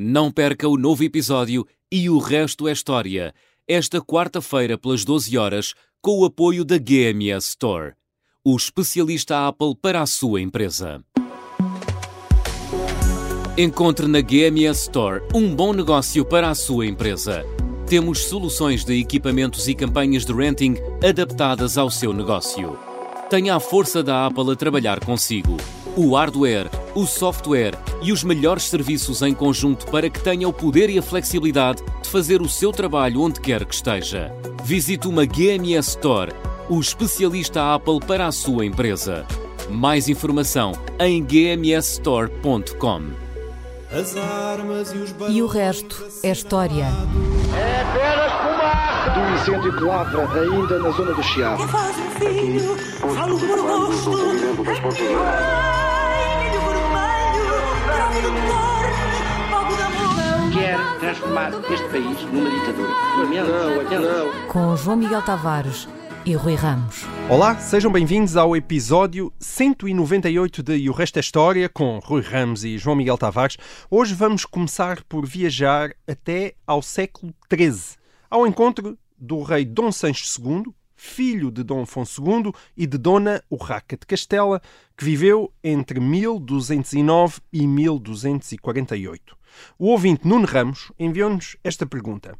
Não perca o novo episódio e o resto é história, esta quarta-feira pelas 12 horas, com o apoio da GMS Store, o especialista Apple para a sua empresa. Encontre na GMS Store um bom negócio para a sua empresa. Temos soluções de equipamentos e campanhas de renting adaptadas ao seu negócio. Tenha a força da Apple a trabalhar consigo. O hardware, o software e os melhores serviços em conjunto para que tenha o poder e a flexibilidade de fazer o seu trabalho onde quer que esteja. Visite uma GMS Store, o especialista Apple para a sua empresa. Mais informação em gmsstore.com. As armas e os E o resto é história. É apenas fumaça! do incêndio que lavra ainda na zona do Chiado. Faz um filho, falo por rosto. Quer transformar este país numa ditadura. Não, não. Com João Miguel Tavares e Rui Ramos. Olá, sejam bem-vindos ao episódio 198 de E o Resto é História com Rui Ramos e João Miguel Tavares. Hoje vamos começar por viajar até ao século XIII, ao encontro do rei Dom Sancho II, filho de Dom Afonso II e de Dona Urraca de Castela, que viveu entre 1209 e 1248. O ouvinte Nuno Ramos enviou-nos esta pergunta.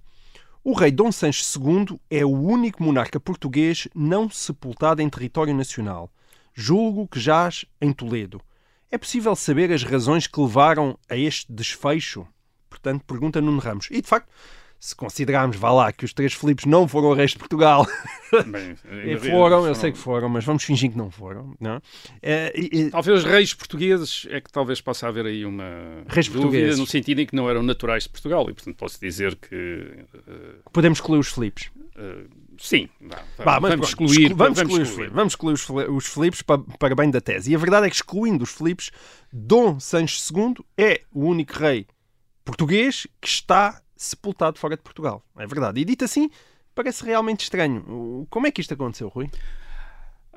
O rei Dom Sancho II é o único monarca português não sepultado em território nacional. Julgo que jaz em Toledo. É possível saber as razões que levaram a este desfecho? Portanto, pergunta Nuno Ramos. E, de facto, se considerarmos, vá lá, que os três Filipes não foram reis de Portugal, Bem, e foram, bem, eu sei que foram, mas vamos fingir que não foram. Não? é? e- e- Talvez reis portugueses é que talvez possa haver aí uma Reis dúvida portugueses. no sentido em que não eram naturais de Portugal e portanto posso dizer que eh, podemos excluir os Filipes. eh, sim, vá, Vá, mas vamos pronto, excluir, exclu- vamos, excluir, os excluir. Vamos excluir os, os Filipes para, para bem da tese. E a verdade é que, excluindo os Filipes, Dom Sancho II é o único rei português que está sepultado fora de Portugal. É verdade. E dito assim, parece realmente estranho. Como é que isto aconteceu, Rui?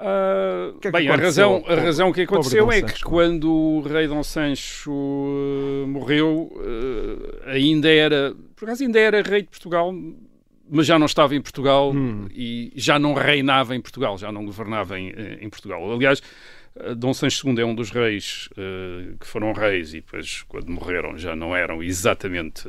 Ah, que é que bem, a razão, a razão que aconteceu é Sancho? que quando o rei Dom Sancho eh, morreu, eh, ainda era, por acaso ainda era rei de Portugal, mas já não estava em Portugal Hum. e já não reinava em Portugal, já não governava em, eh, em Portugal. Aliás, Dom Sancho II é um dos reis que foram reis e depois, quando morreram, já não eram exatamente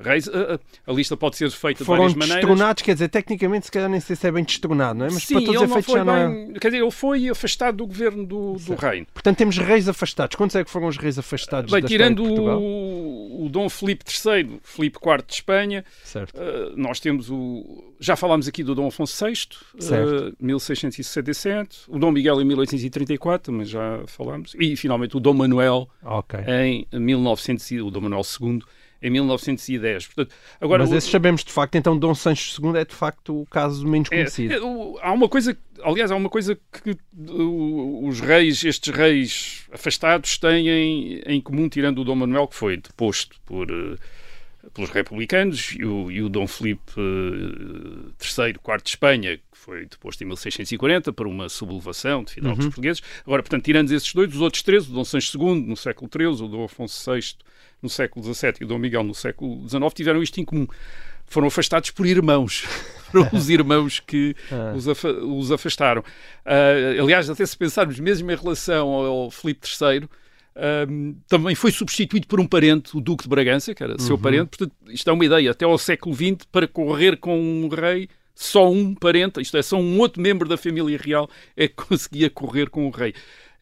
reis. A, a- a lista pode ser feita de Foram várias maneiras. destronados, quer dizer, tecnicamente, se calhar nem sei se é bem destronado, não é? Mas Sim, para todos ele efeitos foi já não é. bem... Quer dizer, ele foi afastado do governo do, do reino. Portanto, temos reis afastados. Quantos é que foram os reis afastados Bem, de tirando o, o Dom Filipe III, Filipe IV de Espanha, Certo. eh, nós temos o. Já falámos aqui do Dom Afonso VI, eh, 1667, o Dom Miguel em 1834, mas já falámos, e finalmente o Dom Manuel Ok. em 1900, e- o Dom Manuel II em 1910. Portanto, agora Mas esses sabemos de facto, então Dom Sancho II é de facto o caso menos É, conhecido. é, há uma coisa, aliás, há uma coisa que os reis, estes reis afastados têm em, em comum, tirando o Dom Manuel, que foi deposto por, eh, pelos republicanos, e o, e o Dom Filipe eh, III, IV de Espanha, que foi deposto em 1640 por uma sublevação de fidalgos portugueses. Agora, portanto, tirando esses dois, os outros três, o Dom Sancho II no século XIII, o Dom Afonso VI no século XVII e o Dom Miguel no século XIX, tiveram isto em comum. Foram afastados por irmãos. Foram os irmãos que os, afa- os afastaram. Ah, aliás, até se pensarmos mesmo em relação ao, Filipe III, ahm, também foi substituído por um parente, o Duque de Bragança, que era seu parente. Portanto, isto é uma ideia. Até ao século XX, para correr com um rei, só um parente, isto é, só um outro membro da família real é que conseguia correr com o rei.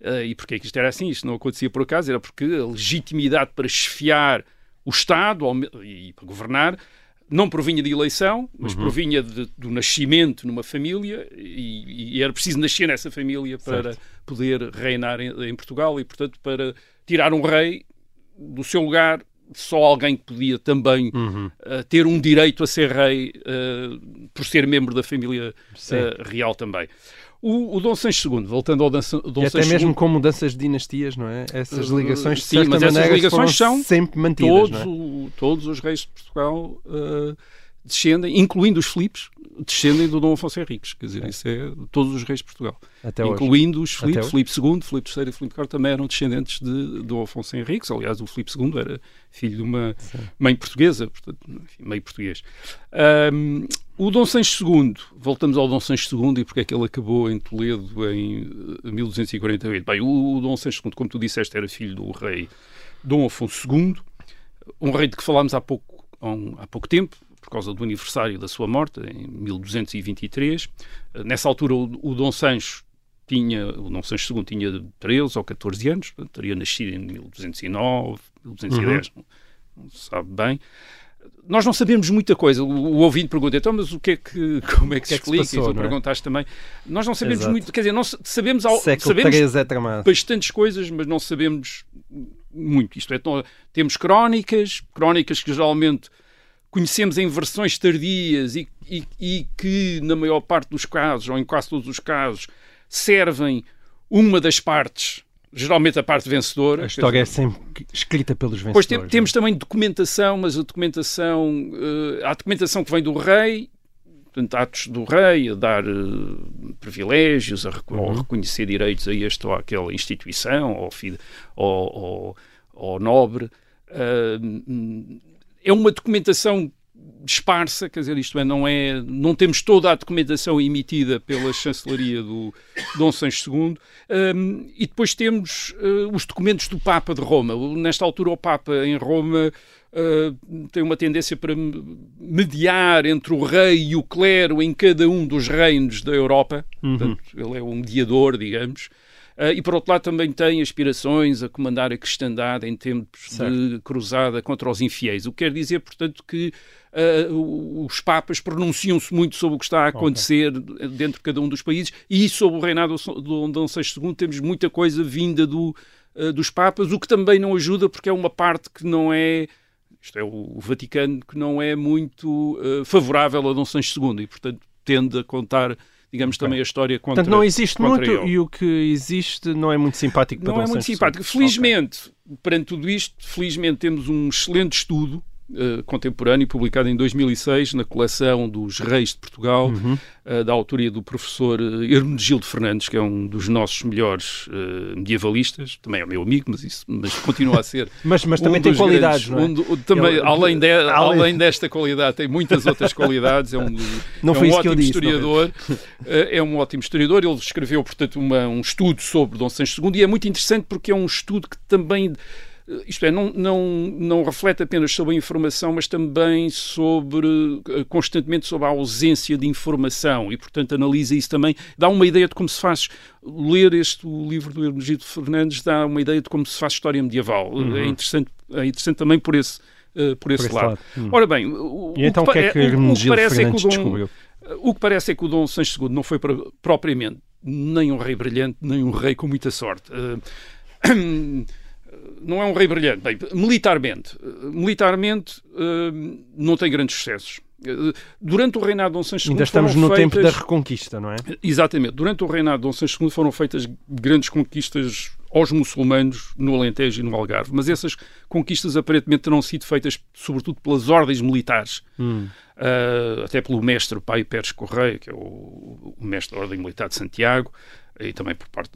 Ah, e porquê que isto era assim? Isto não acontecia por acaso, era porque a legitimidade para chefiar o Estado e para governar não provinha de eleição, mas provinha de- do nascimento numa família e, e era preciso nascer nessa família para poder reinar em, em Portugal e, portanto, para tirar um rei do seu lugar, só alguém que podia também eh, ter um direito a ser rei eh, por ser membro da família eh, real também. O, o Dom Sancho II, voltando ao Dan- Dom E até mesmo II, com mudanças de dinastias, não é? Essas Uh, ligações, de sim, certa mas essas ligações são sempre mantidas, todos, é? o- todos os reis de Portugal uh, descendem, incluindo os Filipes, descendem do Dom Afonso Henriques. Quer dizer, isso é todos os reis de Portugal. Até incluindo hoje. os Filipe, Filipe II, Filipe III e Filipe IV também eram descendentes de Dom Afonso Henriques. Aliás, o Filipe II era filho de uma Sim. mãe portuguesa, portanto, enfim, meio português. Um, o Dom Sancho II, voltamos ao Dom Sancho II e porque é que ele acabou em Toledo em 1248. Bem, o, o Dom Sancho II, como tu disseste, era filho do rei Dom Afonso II, um rei de que falámos há pouco, há pouco tempo, por causa do aniversário da sua morte, em 1223. Nessa altura, o, o Dom Sancho tinha, o Dom Sancho II tinha 13 ou 14 anos, portanto, teria nascido em 1209, 1210, uhum. não, não se sabe bem. Nós não sabemos muita coisa. O, o ouvinte pergunta, então, mas o que é que, como é que, que se explica? É que passou, e tu é? perguntaste também. Nós não sabemos Exato. muito, quer dizer, não sabemos, ao, sabemos é bastantes coisas, mas não sabemos muito. Isto é, temos crónicas, crónicas que geralmente conhecemos em versões tardias e, e, e, que, na maior parte dos casos, ou em quase todos os casos, servem uma das partes, geralmente a parte vencedora. A história é sempre escrita pelos vencedores. Pois tem, temos também documentação, mas a documentação, uh, há documentação que vem do rei, portanto, atos do rei a dar uh, privilégios, a, uhum. reconhecer direitos a esta ou àquela instituição, ou, ou, ou, ou nobre. Uh, é uma documentação esparsa, quer dizer, isto é, não é, não temos toda a documentação emitida pela chancelaria do Dom Sancho II, um, e depois temos uh, os documentos do Papa de Roma. Nesta altura, o Papa em Roma uh, tem uma tendência para mediar entre o rei e o clero em cada um dos reinos da Europa. Uhum. Portanto, ele é um mediador, digamos. Uh, e por outro lado também tem aspirações a comandar a cristandade em tempos certo. de cruzada contra os infiéis. O que quer dizer, portanto, que uh, os papas pronunciam-se muito sobre o que está a acontecer okay. dentro de cada um dos países e sobre o reinado do Dom VI II temos muita coisa vinda do, uh, dos papas, o que também não ajuda porque é uma parte que não é isto é o Vaticano que não é muito favorável a Dom Sancho II e portanto tende a contar digamos, também a história contra Portanto, não existe muito ele. e o que existe não é muito simpático para Não é muito simpático. Felizmente, okay. perante tudo isto, felizmente temos um excelente estudo uh, contemporâneo, publicado em 2006 na coleção dos Reis de Portugal, uhum. uh, da autoria do professor eh, Hermenegildo Fernandes, que é um dos nossos melhores uh, medievalistas, também é meu amigo, mas, isso, mas continua a ser. mas, mas um também tem qualidades, grandes, não é? Um, também, Ele, além, de, além... além desta qualidade, tem muitas outras qualidades. É um, não é um ótimo disse, historiador. é um ótimo historiador. Ele escreveu, portanto, uma, um estudo sobre Dom Sancho II e é muito interessante porque é um estudo que também isto é, não, não, não reflete apenas sobre a informação, mas também sobre, eh, constantemente sobre a ausência de informação e, portanto, analisa isso também, dá uma ideia de como se faz, ler este o livro do Hermenegildo Fernandes dá uma ideia de como se faz história medieval. Uhum. É, interessante, é interessante também por esse, uh, por esse por lado. lado. Uhum. Ora bem, o, e então o que, é que Hermenegildo Fernandes é que Dom, descobriu? O que parece é que o Dom Sancho II não foi propriamente nem um rei brilhante, nem um rei com muita sorte. Uh, não é um rei brilhante. Bem, militarmente, militarmente uh, não tem grandes sucessos. Uh, durante o reinado de Dom Sancho II Ainda estamos no feitas... tempo da reconquista, não é? Exatamente. Durante o reinado de Dom Sancho II foram feitas grandes conquistas aos muçulmanos no Alentejo e no Algarve, mas essas conquistas aparentemente terão sido feitas sobretudo pelas ordens militares, hum. uh, até pelo mestre Pai Pérez Correia, que é o, o mestre da Ordem Militar de Santiago, e também por parte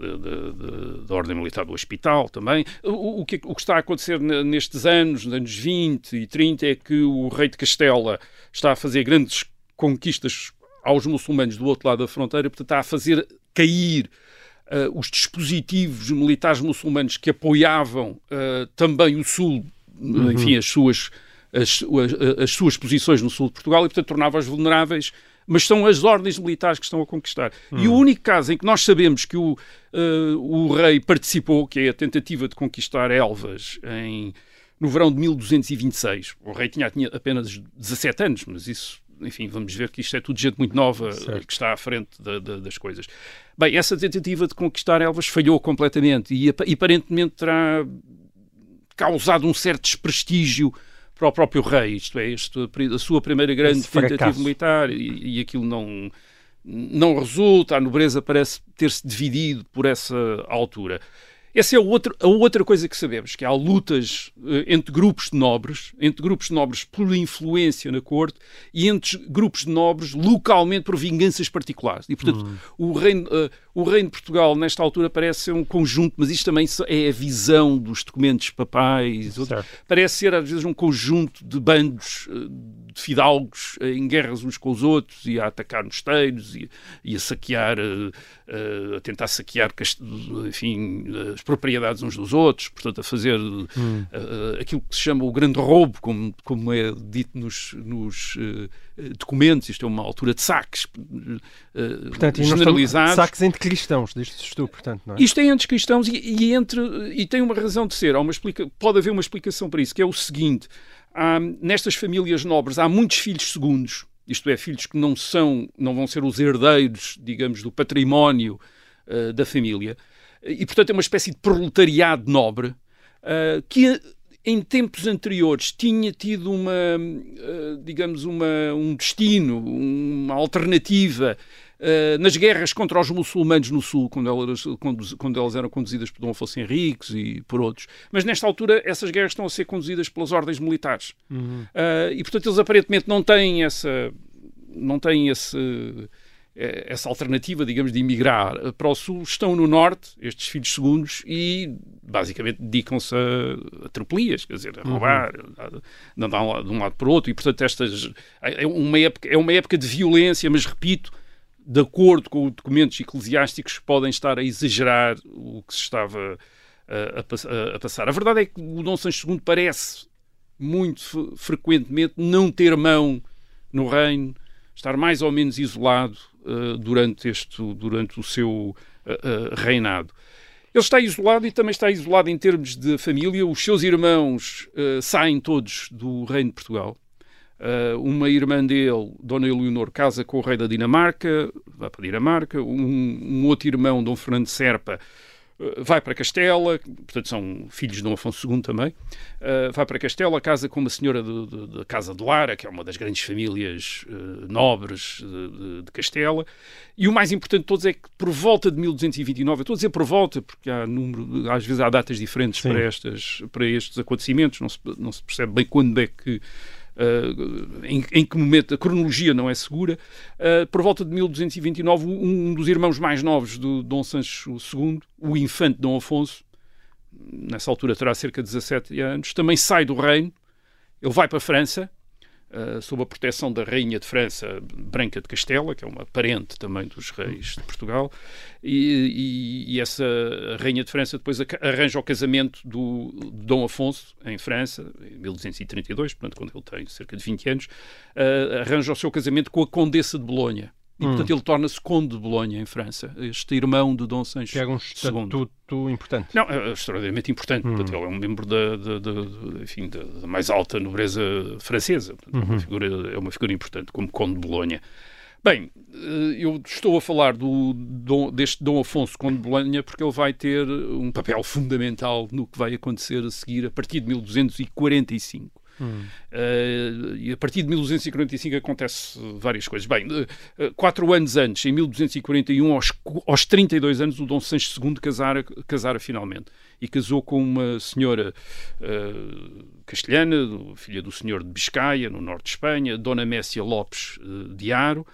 da Ordem Militar do Hospital também. O, o, que, o que está a acontecer nestes anos, nos anos 20 e 30, é que o rei de Castela está a fazer grandes conquistas aos muçulmanos do outro lado da fronteira, portanto está a fazer cair uh, os dispositivos militares muçulmanos que apoiavam uh, também o Sul, uhum. enfim, as suas, as, as, as suas posições no Sul de Portugal e, portanto, tornava-os vulneráveis mas são as ordens militares que estão a conquistar. Hum. E o único caso em que nós sabemos que o, uh, o rei participou, que é a tentativa de conquistar Elvas em, no verão de 1226, o rei tinha, tinha apenas 17 anos, mas isso enfim, vamos ver que isto é tudo gente muito nova certo. que está à frente da, da, das coisas. Bem, essa tentativa de conquistar Elvas falhou completamente e aparentemente terá causado um certo desprestígio para o próprio rei, isto é, isto, a sua primeira grande Esse tentativa fracasso. militar e, e aquilo não, não resulta, a nobreza parece ter-se dividido por essa altura. Essa é a outra, a outra coisa que sabemos, que há lutas uh, entre grupos de nobres, entre grupos de nobres por influência na corte e entre grupos de nobres localmente por vinganças particulares. E, portanto, hum. o, reino, uh, o reino de Portugal, nesta altura, parece ser um conjunto, mas isto também é a visão dos documentos papais, outro, parece ser, às vezes, um conjunto de bandos uh, de fidalgos em guerras uns com os outros e a atacar mosteiros e, e a saquear, a tentar saquear, enfim, as propriedades uns dos outros, portanto, a fazer hum. aquilo que se chama o grande roubo, como, como é dito nos, nos documentos. Isto é uma altura de saques uh, portanto, generalizados. Saques entre cristãos, disto tu, portanto, não é? Isto é entre cristãos e, e, entre, e tem uma razão de ser. Há uma explica, pode haver uma explicação para isso, que é o seguinte. Há, nestas famílias nobres há muitos filhos segundos, isto é, filhos que não são, não vão ser os herdeiros, digamos, do património uh, da família, e, portanto, é uma espécie de proletariado nobre uh, que em tempos anteriores tinha tido uma, uh, digamos, uma, um destino, uma alternativa uh, nas guerras contra os muçulmanos no Sul, quando elas, quando, quando elas eram conduzidas por Dom Afonso Henriques e por outros. Mas nesta altura essas guerras estão a ser conduzidas pelas ordens militares. Uhum. Uh, e, portanto, eles aparentemente não têm essa... Não têm esse eh, essa alternativa, digamos, de emigrar para o sul, estão no norte, estes filhos segundos, e basicamente dedicam-se a, a tropelias, quer dizer, a uhum. roubar, uhum. a, andar de um lado para o outro, e portanto estas, é, uma época, é uma época de violência, mas repito, de acordo com documentos eclesiásticos, podem estar a exagerar o que se estava a, a, a passar. A verdade é que o Dom Sancho II parece muito frequentemente não ter mão no reino, estar mais ou menos isolado, uh, durante, este, durante o seu uh, reinado. Ele está isolado e também está isolado em termos de família. Os seus irmãos saem todos do Reino de Portugal. Uma irmã dele, Dona Eleonor, casa com o rei da Dinamarca, vai para a Dinamarca. Um, um outro irmão, Dom Fernando Serpa, eh, vai para Castela, portanto são filhos de Dom Afonso II também, uh, vai para Castela, casa com uma senhora da Casa de Lara, que é uma das grandes famílias uh, nobres de, de, Castela, e o mais importante de todos é que por volta de 1229, eu estou a dizer por volta, porque há número, às vezes há datas diferentes para, estas, para estes acontecimentos, não se, não se percebe bem quando é que Uh, em, em, que momento a cronologia não é segura, uh, por volta de 1229, um, um, dos irmãos mais novos do Dom Sancho II, o infante Dom Afonso, nessa altura terá cerca de 17 anos, também sai do reino, ele vai para a França, uh, sob a proteção da Rainha de França, Branca de Castela, que é uma parente também dos reis de Portugal, e, e, e essa Rainha de França depois arranja o casamento do, Dom Afonso em França, em 1232, portanto, quando ele tem cerca de 20 anos, uh, arranja o seu casamento com a Condessa de Bolonha. E, hum. portanto, ele torna-se conde de Bolonha, em França, este irmão de Dom Sancho Que é um estatuto importante. Não, é extraordinariamente importante. Hum. Portanto, ele é um membro da, da, da enfim, da, da, mais alta nobreza francesa. Portanto, uhum. é, uma figura, é uma figura importante, como conde de Bolonha. Bem, eh, eu estou a falar do, do, deste Dom Afonso Conde de Bolonha porque ele vai ter um papel fundamental no que vai acontecer a seguir a partir de 1245. Uh, e a partir de 1245 acontece várias coisas. Bem, uh, quatro anos antes, em 1241, aos, aos 32 anos, o Dom Sancho II casara, casara finalmente. E casou com uma senhora uh, castelhana, filha do senhor de Biscaia, no norte de Espanha, Dona Messia Lopes de Aro.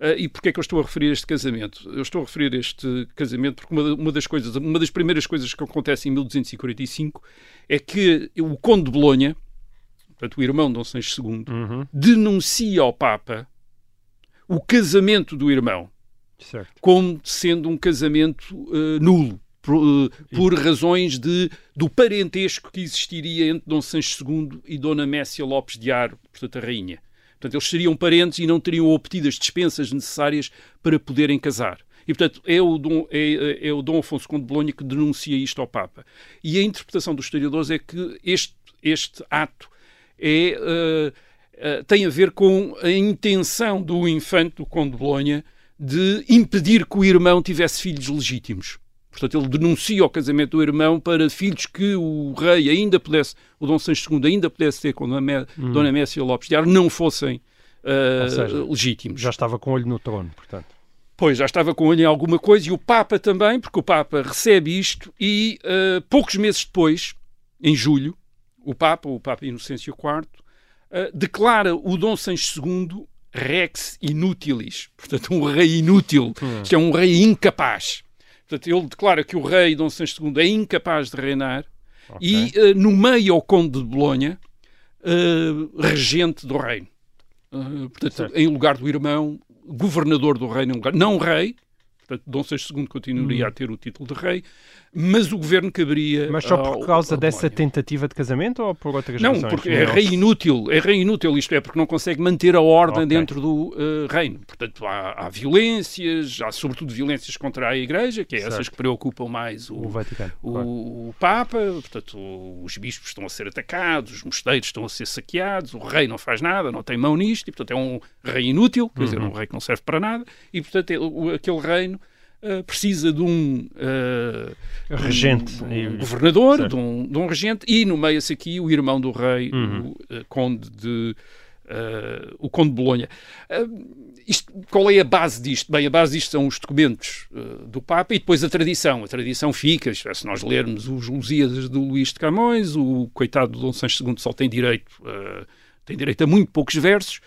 Uh, e porquê é que eu estou a referir este casamento? Eu estou a referir este casamento porque uma, uma, das coisas, uma das primeiras coisas que acontece em 1245 é que o Conde de Bolonha, portanto, o irmão Dom Sancho II, uhum. denuncia ao Papa o casamento do irmão certo. como sendo um casamento uh, nulo. Por, uh, por razões de, do parentesco que existiria entre Dom Sancho II e Dona Messia Lopes de Aro, portanto, a rainha. Portanto, eles seriam parentes e não teriam obtido as dispensas necessárias para poderem casar. E, portanto, é o, Dom, é, é o Dom Afonso Conde de Bolonha que denuncia isto ao Papa. E a interpretação dos historiadores é que este, este ato é, uh, uh, tem a ver com a intenção do infante, do Conde de Bolonha, de impedir que o irmão tivesse filhos legítimos. Portanto, ele denuncia o casamento do irmão para filhos que o rei ainda pudesse, o Dom Sancho II ainda pudesse ter com Dona, hum. Dona Messia Lopes de Ar, não fossem uh, seja, legítimos. Já estava com olho no trono, portanto. Pois, já estava com olho em alguma coisa, e o Papa também, porque o Papa recebe isto, e uh, poucos meses depois, em julho, o Papa, o Papa Inocêncio IV, uh, declara o Dom Sancho II rex inutilis, portanto, um rei inútil, hum. isto é um rei incapaz. Portanto, ele declara que o rei Dom Sancho II é incapaz de reinar, okay. e uh, nomeia o Conde de Bolonha regente do reino. portanto, certo. em lugar do irmão, governador do reino, não rei, portanto Dom Seixo II continuaria hum. a ter o título de rei, mas o governo caberia. Mas só por causa dessa tentativa de casamento ou por outras não, razões? Não, porque é rei inútil, é rei inútil, isto é, porque não consegue manter a ordem okay. dentro do uh, reino. Portanto, há, há, violências, há sobretudo violências contra a Igreja, que é certo. essas que preocupam mais o, o Vaticano, o, claro. o, Papa, portanto, os bispos estão a ser atacados, os mosteiros estão a ser saqueados, o rei não faz nada, não tem mão nisto, e portanto é um rei inútil, quer uhum. dizer, um rei que não serve para nada, e portanto é, aquele reino Uh, precisa de um, uh, regente, de um, um governador, de um, de um, regente, e nomeia-se aqui o irmão do rei, uhum. o uh, conde de o conde de Bolonha. Isto, qual é a base disto? Bem, a base disto são os documentos do Papa e depois a tradição. A tradição fica, se nós lermos os Lusíadas do Luís de Camões, o coitado de Dom Sancho II só tem direito, tem direito a muito poucos versos,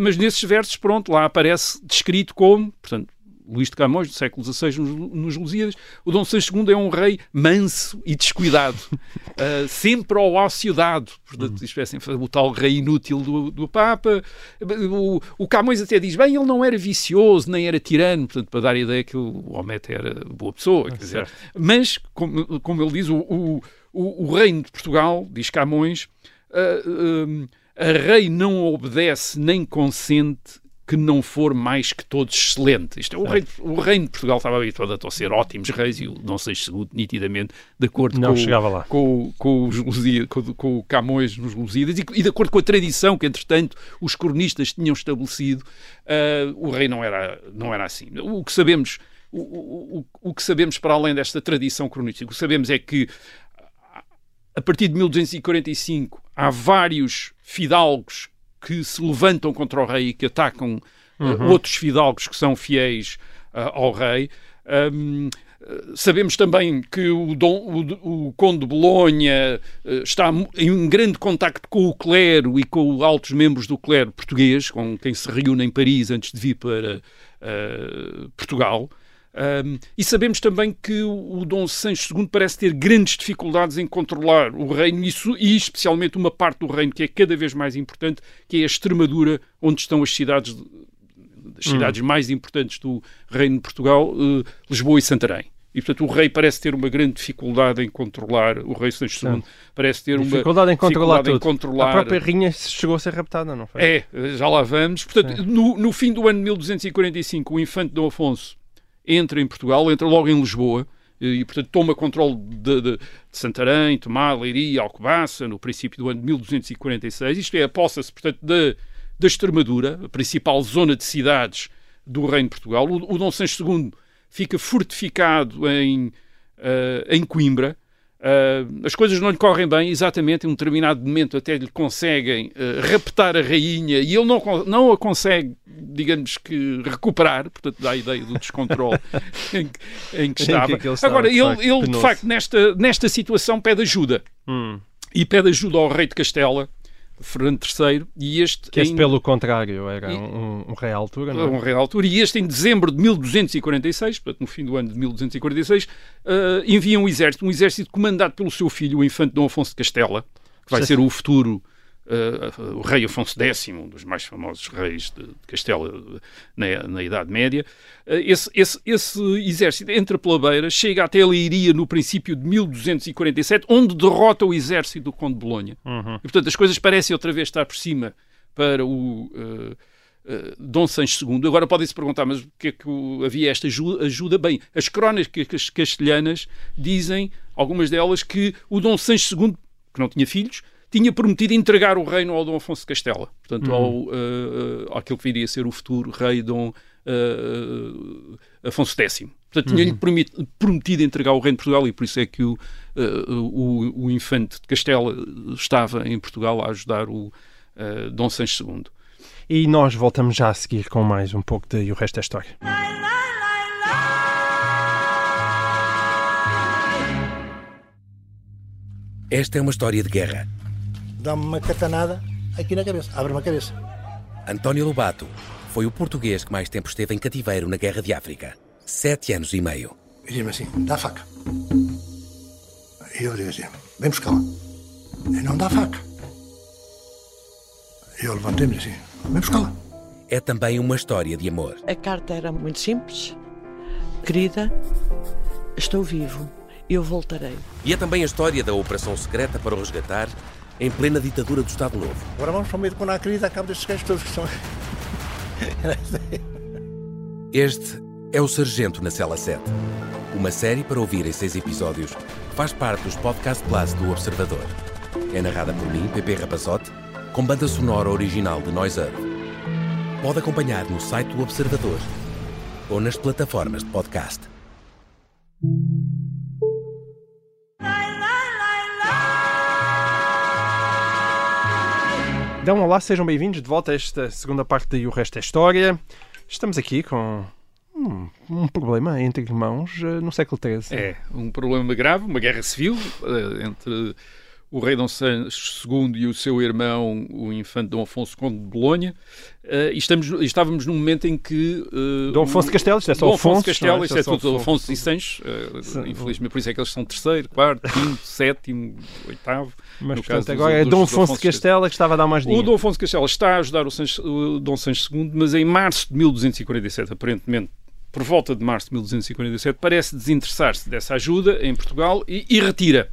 mas nesses versos, pronto, lá aparece descrito como, portanto, Luís de Camões, do século XVI, nos, nos Lusíadas, o Dom Sancho II é um rei manso e descuidado, uh, sempre ao ócio dado. Portanto, isto é assim, o tal rei inútil do, do Papa. O, o, Camões até diz, bem, ele não era vicioso, nem era tirano, portanto, para dar a ideia que o homem era boa pessoa. Quer dizer, mas, como, como ele diz, o, o, o, reino de Portugal, diz Camões, uh, uh, a rei não obedece nem consente que não for mais que todos excelente. Isto é, o, rei, o reino de Portugal estava habituado a ser ótimos reis e o Dom Seixo II, nitidamente, de acordo não com, chegava lá. Com, com, os Lusíadas, com, com o Camões nos Lusíadas e, e, de acordo com a tradição que, entretanto, os cronistas tinham estabelecido, uh, o rei não era, não era assim. O que sabemos... O, o, o, que sabemos para além desta tradição cronística, o que sabemos é que a partir de 1245 há vários fidalgos que se levantam contra o rei e que atacam eh, uhum. uh, outros fidalgos que são fiéis uh, ao rei. Um, Sabemos também que o, Dom, o, o Conde de Bolonha está em um grande contacto com o clero e com altos membros do clero português, com quem se reúne em Paris antes de vir para uh, Portugal. Um, e sabemos também que o, Dom Sancho II parece ter grandes dificuldades em controlar o reino isso, e especialmente uma parte do reino que é cada vez mais importante, que é a Extremadura, onde estão as cidades, as cidades hum. mais importantes do reino de Portugal, uh, Lisboa e Santarém. E, portanto, o rei parece ter uma grande dificuldade em controlar, o rei Sancho II parece ter uma dificuldade em controlar, dificuldade em controlar... A própria rainha chegou a ser raptada, não foi? É, já lá vamos. Portanto, no, no, fim do ano 1245, o infante Dom Afonso entra em Portugal, entra logo em Lisboa e, portanto, toma controle de, de, de Santarém, Tomar, Leiria, Alcobaça, no princípio do ano de 1246. Isto é, aposta-se, portanto, da, da Extremadura, a principal zona de cidades do Reino de Portugal. O, o Dom Sancho II fica fortificado em, uh, em Coimbra, Uh, as coisas não lhe correm bem, exatamente, em um determinado momento até lhe conseguem uh, raptar a rainha e ele não, não a consegue, digamos que, recuperar, portanto dá a ideia do descontrole em, em, que estava. Em que ele Agora, ele, de, ele de facto, nesta, nesta situação pede ajuda. Hum. E pede ajuda ao rei de Castela, Fernando III, e este... Que este, em... pelo contrário, era um, um, rei à altura, não é? Um rei à altura, e este em dezembro de 1246, portanto no fim do ano de 1246, uh, envia um exército, um exército comandado pelo seu filho, o infante Dom Afonso de Castela, que vai ser o futuro uh, o rei Afonso X, um dos mais famosos reis de, de Castela na, na, Idade Média, uh, esse, esse, esse, exército entra pela beira, chega até a Leiria no princípio de 1247, onde derrota o exército do Conde de Bolonha. Uhum. E, portanto, as coisas parecem outra vez estar por cima para o... Uh, Dom Sancho II. Agora podem-se perguntar, mas o que é que havia esta ajuda? ajuda? Bem, as crónicas castelhanas dizem, algumas delas, que o Dom Sancho II, que não tinha filhos, tinha prometido entregar o reino ao Dom Afonso Castela, portanto, uhum. ao, hum. eh, eh, àquilo que viria a ser o futuro rei Dom eh, Afonso X. Portanto, tinha-lhe uhum. prometido entregar o reino de Portugal e por isso é que o, o, o infante de Castela estava em Portugal a ajudar o uh, Dom Sancho II. E nós voltamos já a seguir com mais um pouco de O Resto da História. Esta é uma história de guerra Dá-me uma catanada aqui na cabeça. Abre-me a cabeça. António Lobato foi o português que mais tempo esteve em cativeiro na Guerra de África. Sete anos e meio. E diz-me assim: dá a faca. E eu digo assim: vem buscá-la. E não dá a faca. E eu levantei-me assim: vem buscá-la. É também uma história de amor. A carta era muito simples. Querida, estou vivo. Eu voltarei. E é também a história da operação secreta para o resgatar em plena ditadura do Estado Novo. Agora vamos para o meio de quando há querida, acabo destes gajos todos que são. Este é o Sargento na Cela 7. Uma série para ouvir em seis episódios. Faz parte dos Podcast Plus do Observador. É narrada por mim, Pepe Rapazote, com banda sonora original de Noise Earth. Pode acompanhar no site do Observador ou nas plataformas de podcast. Então, olá, sejam bem-vindos de volta a esta segunda parte de O Resto é História. Estamos aqui com um, um problema entre irmãos uh, no século XIII. É, um problema grave, uma guerra civil uh, entre o rei Dom Sancho II e o seu irmão, o infante Dom Afonso Conde de Bolonha. Uh, e estamos, estávamos num momento em que... Uh, Dom Afonso Castelo, isto é só Dom Afonso. Afonso de Castelo, isto é, tudo Afonso e Sancho. Uh, infelizmente, por isso é que eles são terceiro, quarto, quinto, sétimo, oitavo. Mas, no portanto, caso agora dos, é dos Dom Afonso Afonso Castelo que estava a dar mais dinheiro. O Dom Afonso de Castelo está a ajudar o, o Dom Sancho II, mas em março de 1247, aparentemente, por volta de março de 1247, parece desinteressar-se dessa ajuda em Portugal e, e retira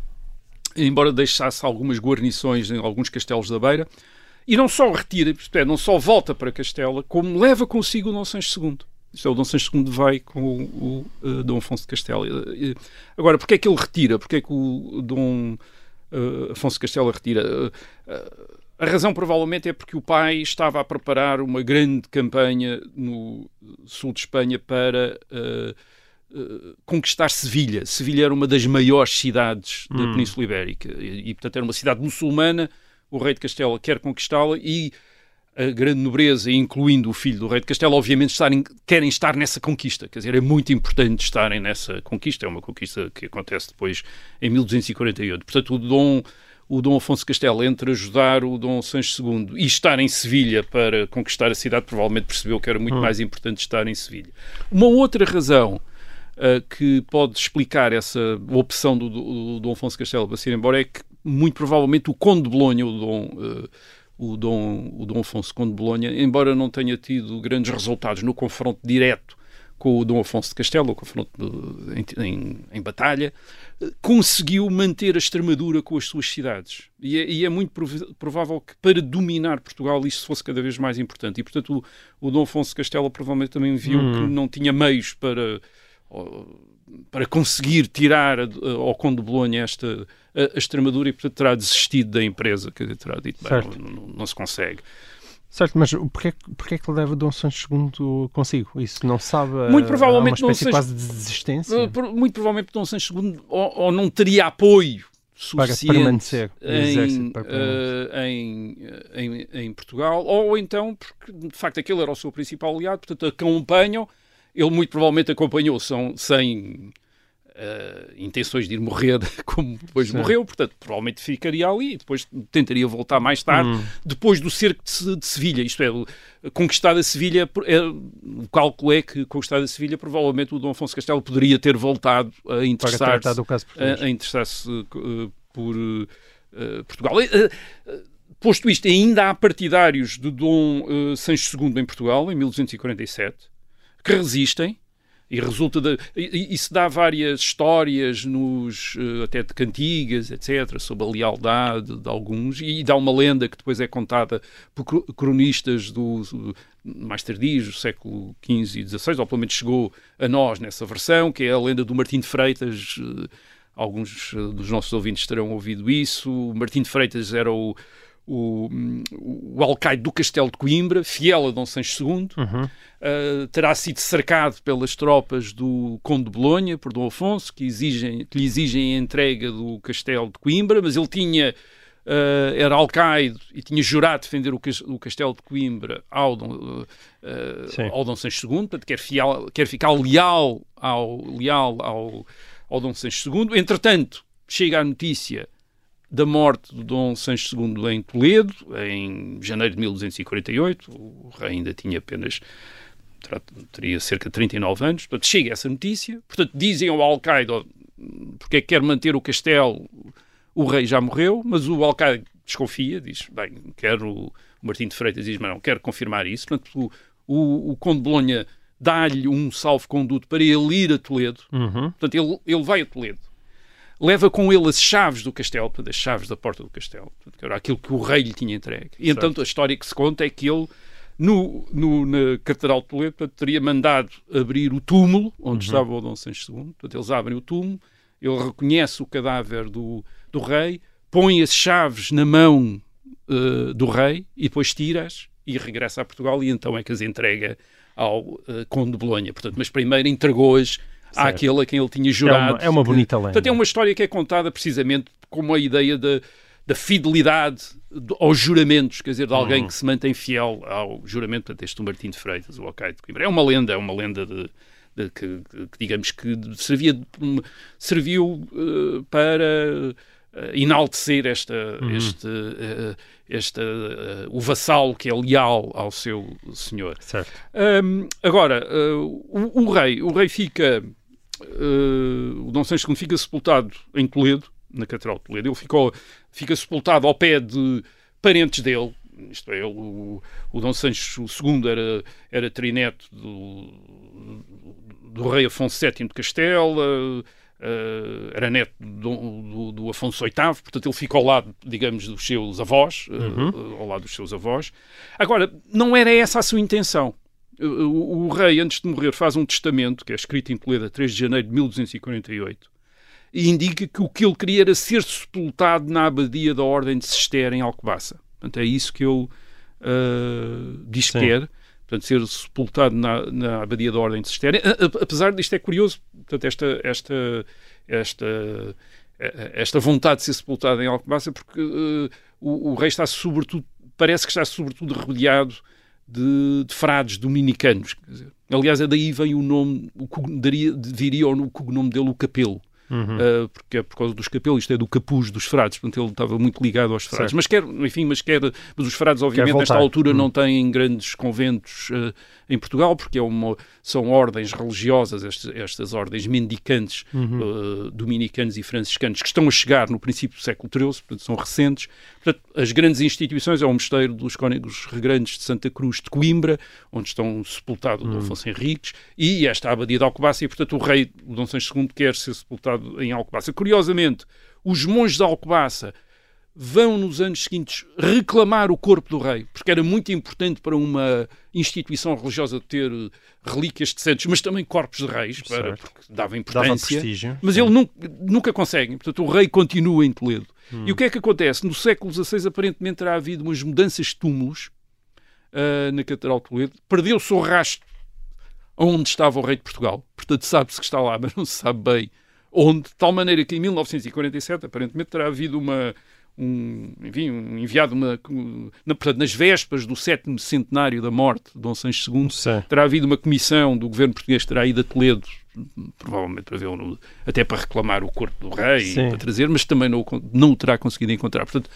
embora deixasse algumas guarnições em alguns castelos da Beira, e não só retira, isto é, não só volta para Castela, como leva consigo o Dom Sancho II. Isto é, o Dom Sancho II vai com o, o, o Dom Afonso de Castela. Agora, porquê é que ele retira? Porquê é que o Dom uh, Afonso de Castela retira? Uh, uh, a razão provavelmente é porque o pai estava a preparar uma grande campanha no sul de Espanha para Uh, conquistar Sevilha. Sevilha era uma das maiores cidades da Hum. Península Ibérica e, e, portanto, era uma cidade muçulmana. O rei de Castela quer conquistá-la e a grande nobreza, incluindo o filho do rei de Castela, obviamente estarem, querem estar nessa conquista. Quer dizer, é muito importante estarem nessa conquista. É uma conquista que acontece depois em 1248. Portanto, o Dom, o Dom Afonso Castela, entre ajudar o Dom Sancho II e estar em Sevilha para conquistar a cidade, provavelmente percebeu que era muito Hum. mais importante estar em Sevilha. Uma outra razão uh, que pode explicar essa opção do, do, do Dom Afonso Castelo para se ir embora é que, muito provavelmente, o Conde de Bolonha, o Dom, uh, o Dom, o Dom Afonso Conde de Bolonha, embora não tenha tido grandes resultados no confronto direto com o Dom Afonso de Castelo, o confronto em, em, em, batalha, conseguiu manter a Extremadura com as suas cidades. E é, e é muito provável que para dominar Portugal isso fosse cada vez mais importante. E, portanto, o, o Dom Afonso de Castelo provavelmente também viu Hum. que não tinha meios para para conseguir tirar ao Conde de Bolonha esta a, Extremadura e portanto terá desistido da empresa, que terá dito, bem, não, não, não, se consegue. Certo, mas porquê, porquê é que leva Dom Sancho II consigo? Isso não sabe? Muito provavelmente uma espécie Dom quase de desistência? Muito provavelmente Dom Sancho II ou, ou não teria apoio suficiente para permanecer em, para permanecer. Uh, em, em, em, Portugal, ou então porque de facto aquele era o seu principal aliado, portanto acompanham ele muito provavelmente acompanhou são, sem uh, intenções de ir morrer como depois Sim. morreu, portanto provavelmente ficaria ali e depois tentaria voltar mais tarde, hum. depois do cerco de, de, Sevilha, isto é, conquistada Sevilha, é, o cálculo é que conquistada Sevilha, provavelmente o Dom Afonso Castelo poderia ter voltado a interessar-se a, a interessar-se uh, por uh, Portugal. Posto isto, ainda há partidários de Dom Sancho II em Portugal, em 1247, que resistem e resulta de, e, isso dá várias histórias nos até de cantigas etc sobre a lealdade de alguns e dá uma lenda que depois é contada por cronistas do mais tardios do século XV e XVI ou pelo menos chegou a nós nessa versão que é a lenda do Martim de Freitas alguns dos nossos ouvintes terão ouvido isso. O Martim de Freitas era o o, o alcaide do Castelo de Coimbra, fiel a Dom Sancho II, uhum. uh, terá sido cercado pelas tropas do Conde de Bolonha, por Dom Afonso, que, exigem, que lhe exigem a entrega do Castelo de Coimbra, mas ele tinha, uh, era alcaide e tinha jurado defender o, o Castelo de Coimbra ao Dom, uh, ao Dom Sancho II, portanto quer, fiel, quer ficar leal ao, leal ao, ao Dom Sancho II. Entretanto, chega a notícia da morte do Dom Sancho II em Toledo, em janeiro de 1248. O rei ainda tinha apenas teria cerca de 39 anos. Portanto, chega essa notícia. Portanto, dizem ao alcaide porque é que quer manter o castelo, o rei já morreu, mas o alcaide desconfia, diz, bem, quero, o Martim de Freitas diz, mas não, quero confirmar isso. Portanto, o, o, o Conde de Bolonha dá-lhe um salvo-conduto para ele ir a Toledo. Uhum. Portanto, ele, ele vai a Toledo. Leva com ele as chaves do castelo, as chaves da porta do castelo, que era aquilo que o rei lhe tinha entregue. E então a história que se conta é que ele, no, no, na Catedral de Toledo, portanto, teria mandado abrir o túmulo onde uhum. estava o Dom Sancho II. Portanto, eles abrem o túmulo, ele reconhece o cadáver do, do rei, põe as chaves na mão uh, do rei e depois tira-as e regressa a Portugal e então é que as entrega ao uh, Conde de Bolonha. Portanto, mas primeiro entregou-as àquele a quem ele tinha jurado. É uma, é uma bonita lenda. Portanto, é uma história que é contada precisamente como a ideia de, da fidelidade aos juramentos, quer dizer, de alguém uhum. que se mantém fiel ao juramento, portanto, este do Martim de Freitas, o Alcaide de Coimbra. É uma lenda, é uma lenda de, de que, que, digamos que servia, serviu uh, para uh, enaltecer esta, uhum. este, uh, este, uh, o vassalo que é leal ao seu senhor. Certo. Um, agora, o, o, rei, o rei fica, o Dom Sancho II fica sepultado em Toledo, na Catedral de Toledo. Ele ficou, fica sepultado ao pé de parentes dele, isto é, ele, o, o Dom Sancho II era, era trineto do, do rei Afonso VII de Castela, Uh, era neto do, do, do, Afonso VIII, portanto ele fica ao lado, digamos, dos seus avós, uh, uhum. ao lado dos seus avós. Agora, não era essa a sua intenção. O, o, rei, antes de morrer, faz um testamento, que é escrito em Toledo a 3 de janeiro de 1248, e indica que o que ele queria era ser sepultado na abadia da Ordem de Cister, em Alcobaça. Portanto, é isso que ele uh, diz que quer portanto, ser sepultado na, na abadia da Ordem de Cister. Apesar disto é curioso, portanto, esta, esta, esta, esta vontade de ser sepultado em Alcobaça, porque uh, o, o, rei está sobretudo, parece que está sobretudo rodeado de, de frades dominicanos. Dizer, aliás, é daí vem o nome, o, daria, viria o cognome dele o Capelo uhum. uh, porque é por causa dos capelos, isto é do capuz dos frades, portanto ele estava muito ligado aos frades. Certo. Mas quer, enfim, mas quer, mas os frades obviamente nesta altura uhum. não têm grandes conventos uh, em Portugal, porque é uma, são ordens religiosas, estas, estas ordens mendicantes, uhum. uh, dominicanos e franciscanos, que estão a chegar no princípio do século XIII, portanto são recentes. Portanto, as grandes instituições é o Mosteiro dos Cónegos Regrandes de Santa Cruz de Coimbra, onde estão sepultados uhum. Dom Afonso Henriques, e esta abadia de Alcobaça, e portanto o rei, o Dom Sancho II, quer ser sepultado em Alcobaça. Curiosamente, os monges de Alcobaça vão nos anos seguintes reclamar o corpo do rei, porque era muito importante para uma instituição religiosa ter relíquias de santos, mas também corpos de reis, para, porque dava importância. Dava mas ele nunca, nunca consegue. Portanto, o rei continua em Toledo. Hum. E o que é que acontece? No século XVI, aparentemente, terá havido umas mudanças de túmulos uh, na Catedral de Toledo. Perdeu-se o rastro onde estava o rei de Portugal. Portanto, sabe-se que está lá, mas não se sabe bem onde, de tal maneira que em 1947, aparentemente, terá havido uma um, enfim, um enviado uma, na, portanto, nas vésperas do sétimo centenário da morte de Dom Sancho II, Sim. terá havido uma comissão do governo português terá ido a Toledo, provavelmente para ver até para reclamar o corpo do rei, Sim. para trazer, mas também não, não o terá conseguido encontrar. Portanto,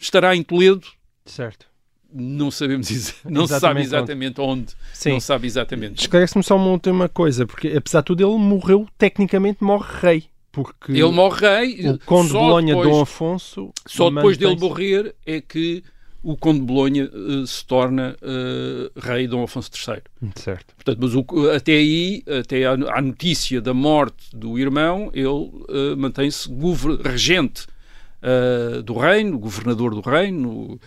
estará em Toledo. Certo. Não sabemos, não se sabe exatamente onde. onde. Sim. Não sabe exatamente. Esclarece-me só uma última coisa, porque apesar de tudo ele morreu, tecnicamente morre rei porque ele morre rei. O Conde de Bolonha, depois, Dom Afonso. Só depois dele morrer é que o Conde de Bolonha uh, se torna uh, rei Dom Afonso III. Certo. Portanto, mas o, até aí, até à, à, notícia da morte do irmão, ele uh, mantém-se regente do reino, governador do reino.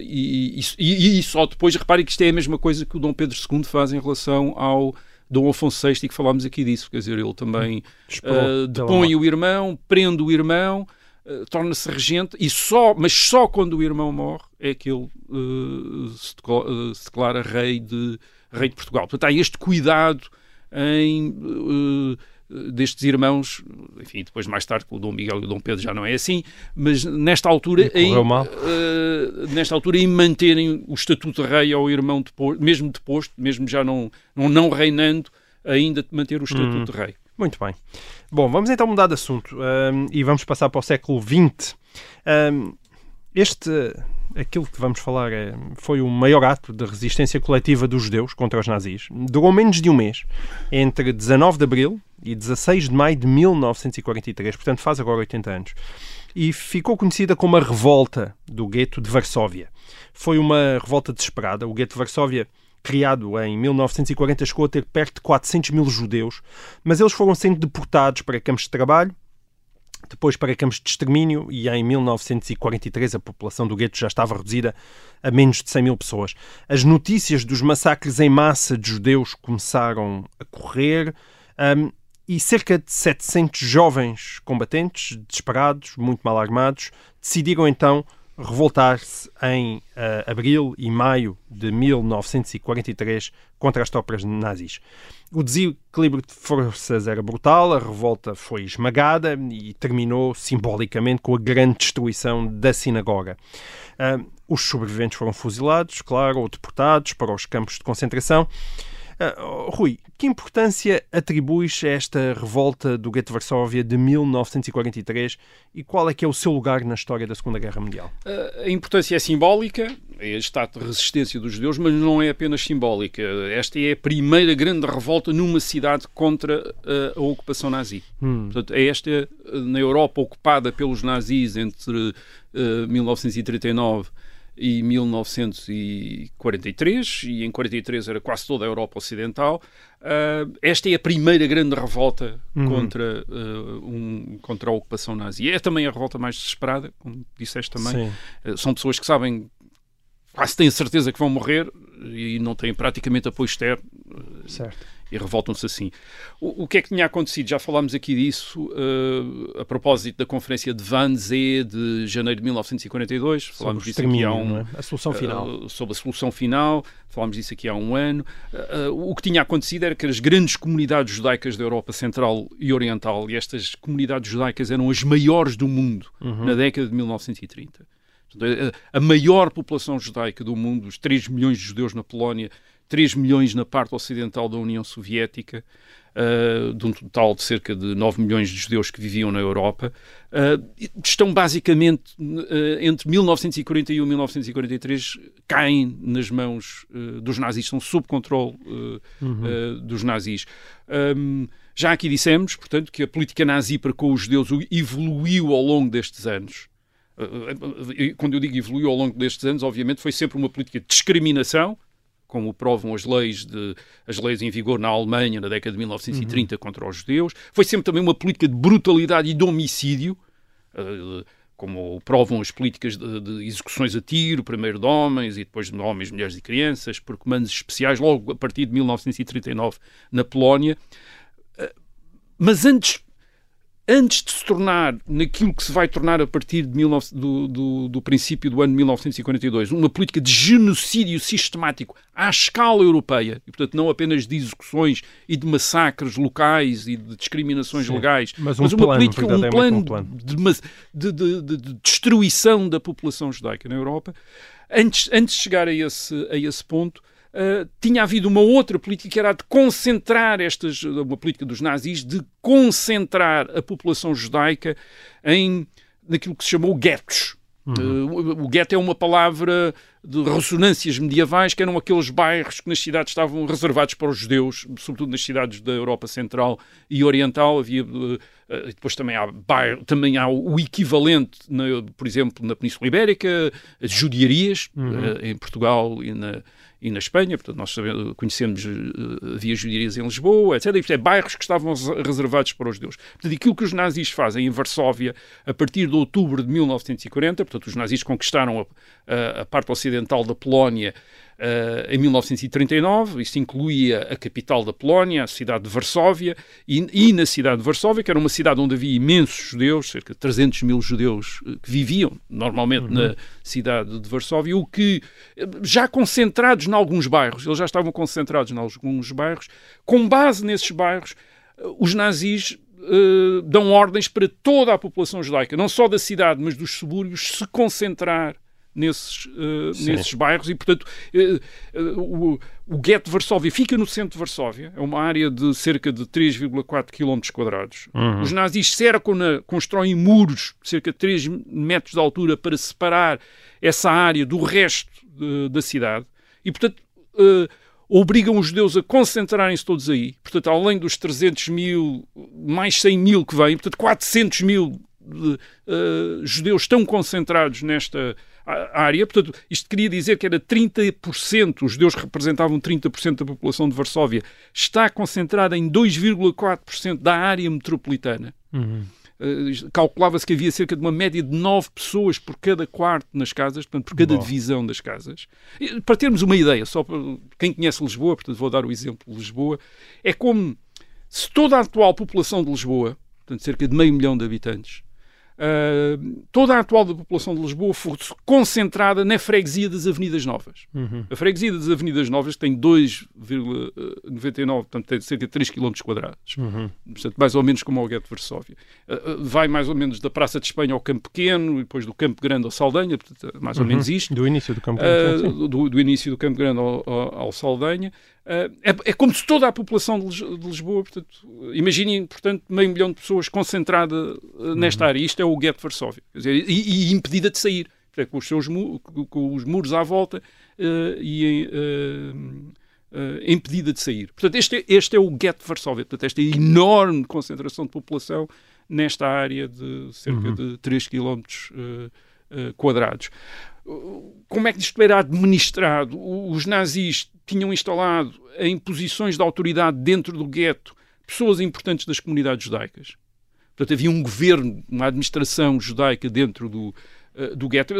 E, e, e, e, só depois, reparem que isto é a mesma coisa que o Dom Pedro II faz em relação ao Dom Afonso VI, e que falámos aqui disso, quer dizer, ele também uh, depõe o irmão, prende o irmão, uh, torna-se regente, e só, mas só quando o irmão morre é que ele uh, se, se, declara rei de, rei de Portugal. Portanto, há este cuidado em destes irmãos, enfim, depois mais tarde com o Dom Miguel e o Dom Pedro já não é assim, mas nesta altura, em, uh, nesta altura em manterem o estatuto de rei ao irmão depois, mesmo deposto, mesmo já não, não, não reinando, ainda manter o estatuto hum. de rei. Muito bem. Bom, vamos então mudar de assunto um, e vamos passar para o século XX. Um, este, aquilo que vamos falar é, foi o maior ato de resistência coletiva dos judeus contra os nazis. Durou menos de um mês, entre 19 de abril e 16 de maio de 1943, portanto faz agora 80 anos. E ficou conhecida como a Revolta do Gueto de Varsóvia. Foi uma revolta desesperada. O Gueto de Varsóvia criado em 1940, chegou a ter perto de 400 mil judeus, mas eles foram sendo deportados para campos de trabalho, depois para campos de extermínio e em 1943 a população do gueto já estava reduzida a menos de 100 mil pessoas. As notícias dos massacres em massa de judeus começaram a correr um, e cerca de 700 jovens combatentes, desesperados, muito mal armados, decidiram então revoltar-se em uh, abril e maio de 1943 contra as tropas nazis. O desequilíbrio de forças era brutal, a revolta foi esmagada e terminou simbolicamente com a grande destruição da sinagoga. Uh, os sobreviventes foram fuzilados, claro, ou deportados para os campos de concentração. Uh, Rui, que importância atribuis a esta revolta do gueto de Varsóvia de 1943 e qual é que é o seu lugar na história da Segunda Guerra Mundial? Uh, a importância é simbólica, é este ato de resistência dos judeus, mas não é apenas simbólica. Esta é a primeira grande revolta numa cidade contra uh, a ocupação nazi. Hum. Portanto, é esta na Europa ocupada pelos nazis entre 1939 e 1943, e em 43 era quase toda a Europa Ocidental. Uh, esta é a primeira grande revolta uhum. contra, uh, um, contra a ocupação nazi. É também a revolta mais desesperada, como disseste também. Uh, são pessoas que sabem, quase têm certeza que vão morrer e não têm praticamente apoio externo. Certo e revoltam-se assim. O, o, que é que tinha acontecido? Já falámos aqui disso uh, a propósito da conferência de Wannsee de janeiro de 1942. Falámos disso aqui há um. É? A solução final. Uh, sobre a solução final. Falámos disso aqui há um ano. Uh, o que tinha acontecido era que as grandes comunidades judaicas da Europa Central e Oriental, e estas comunidades judaicas eram as maiores do mundo uhum. na década de 1930. A maior população judaica do mundo, os 3 milhões de judeus na Polónia, 3 milhões na parte ocidental da União Soviética, uh, de um total de cerca de 9 milhões de judeus que viviam na Europa, uh, estão basicamente uh, entre 1941 e 1943 caem nas mãos dos nazis, estão sob controle uhum. dos nazis. Um, já aqui dissemos, portanto, que a política nazi para com os judeus evoluiu ao longo destes anos. Quando eu digo evoluiu ao longo destes anos, obviamente foi sempre uma política de discriminação, como provam as leis, de, as leis em vigor na Alemanha na década de 1930 uhum. contra os judeus. Foi sempre também uma política de brutalidade e de homicídio, uh, como provam as políticas de, de, execuções a tiro, primeiro de homens e depois de homens, mulheres e crianças, por comandos especiais, logo a partir de 1939 na Polónia. Uh, mas antes antes de se tornar naquilo que se vai tornar a partir de 19, do, do, do, princípio do ano 1942, uma política de genocídio sistemático à escala europeia, e portanto não apenas de execuções e de massacres locais e de discriminações Sim, legais, mas, um mas uma plano, política, um plano, um plano. De, de, de, de, destruição da população judaica na Europa. Antes, antes de chegar a esse, a esse ponto, Uh, tinha havido uma outra política que era a de concentrar estas, uma política dos nazis, de concentrar a população judaica em naquilo que se chamou guetos. Uhum. Uh, o gueto é uma palavra de ressonâncias medievais, que eram aqueles bairros que nas cidades estavam reservados para os judeus, sobretudo nas cidades da Europa Central e Oriental. Havia, uh, depois também há, bairro, também há o equivalente, na, por exemplo, na Península Ibérica, as judiarias, uhum. em Portugal e na, e na Espanha, portanto nós conhecemos, uh, havia judirias em Lisboa, etc. Isto é, bairros que estavam reservados para os judeus. Portanto, aquilo que os nazis fazem em Varsóvia, a partir de outubro de 1940, portanto os nazis conquistaram a, a, a parte ocidental da Polónia Uh, em 1939, isso incluía a capital da Polónia, a cidade de Varsóvia, e, e, na cidade de Varsóvia, que era uma cidade onde havia imensos judeus, cerca de 300 mil judeus uh, que viviam normalmente uhum. na cidade de Varsóvia, o que, já concentrados em alguns bairros, eles já estavam concentrados em alguns bairros, com base nesses bairros, os nazis Uh, dão ordens para toda a população judaica, não só da cidade, mas dos subúrbios, se concentrar nesses, uh, nesses bairros e, portanto, uh, uh, o, o gueto de Varsóvia fica no centro de Varsóvia, é uma área de cerca de 3,4 km quadrados. Uhum. Os nazis cercam-na, constroem muros de cerca de 3 metros de altura para separar essa área do resto da cidade e, portanto, obrigam os judeus a concentrarem-se todos aí. Portanto, além dos 300 mil, mais 100 mil que vêm, portanto, 400 mil judeus estão concentrados nesta área. Portanto, isto queria dizer que era 30%, os judeus representavam 30% da população de Varsóvia, está concentrada em 2,4% da área metropolitana. Uhum. Uh, Calculava-se que havia cerca de uma média de 9 pessoas por cada quarto nas casas, portanto, por cada Bom. divisão das casas. E, para termos uma ideia, só para quem conhece Lisboa, portanto, vou dar o exemplo de Lisboa, é como se toda a atual população de Lisboa, portanto, cerca de meio milhão de habitantes, Uh, toda a atual da população de Lisboa foi concentrada na freguesia das Avenidas Novas. Uhum. A freguesia das Avenidas Novas tem 2,99, portanto tem cerca de 3 km quadrados. Uhum. Portanto, mais ou menos como o gueto de Varsóvia. Uh, vai mais ou menos da Praça de Espanha ao Campo Pequeno, e depois do Campo Grande ao Saldanha, portanto, mais ou Uhum. menos isto. Do início do Campo Grande, Uh, do, do início do Campo Grande ao, ao, ao Saldanha. Uh, é, é, como se toda a população de, Lis de Lisboa, portanto, imaginem, portanto, meio milhão de pessoas concentrada uh, nesta Uhum. área. Isto é o gueto de Varsóvia. Dizer, e, e, impedida de sair. Portanto, com, os seus com os muros à volta uh, e impedida de sair. Portanto, este é, este é o gueto de Varsóvia. Portanto, esta enorme concentração de população nesta área de cerca Uhum. de 3 km quadrados como é que isto era administrado? Os nazis tinham instalado em posições de autoridade dentro do gueto pessoas importantes das comunidades judaicas. Portanto, havia um governo, uma administração judaica dentro do, uh, do gueto.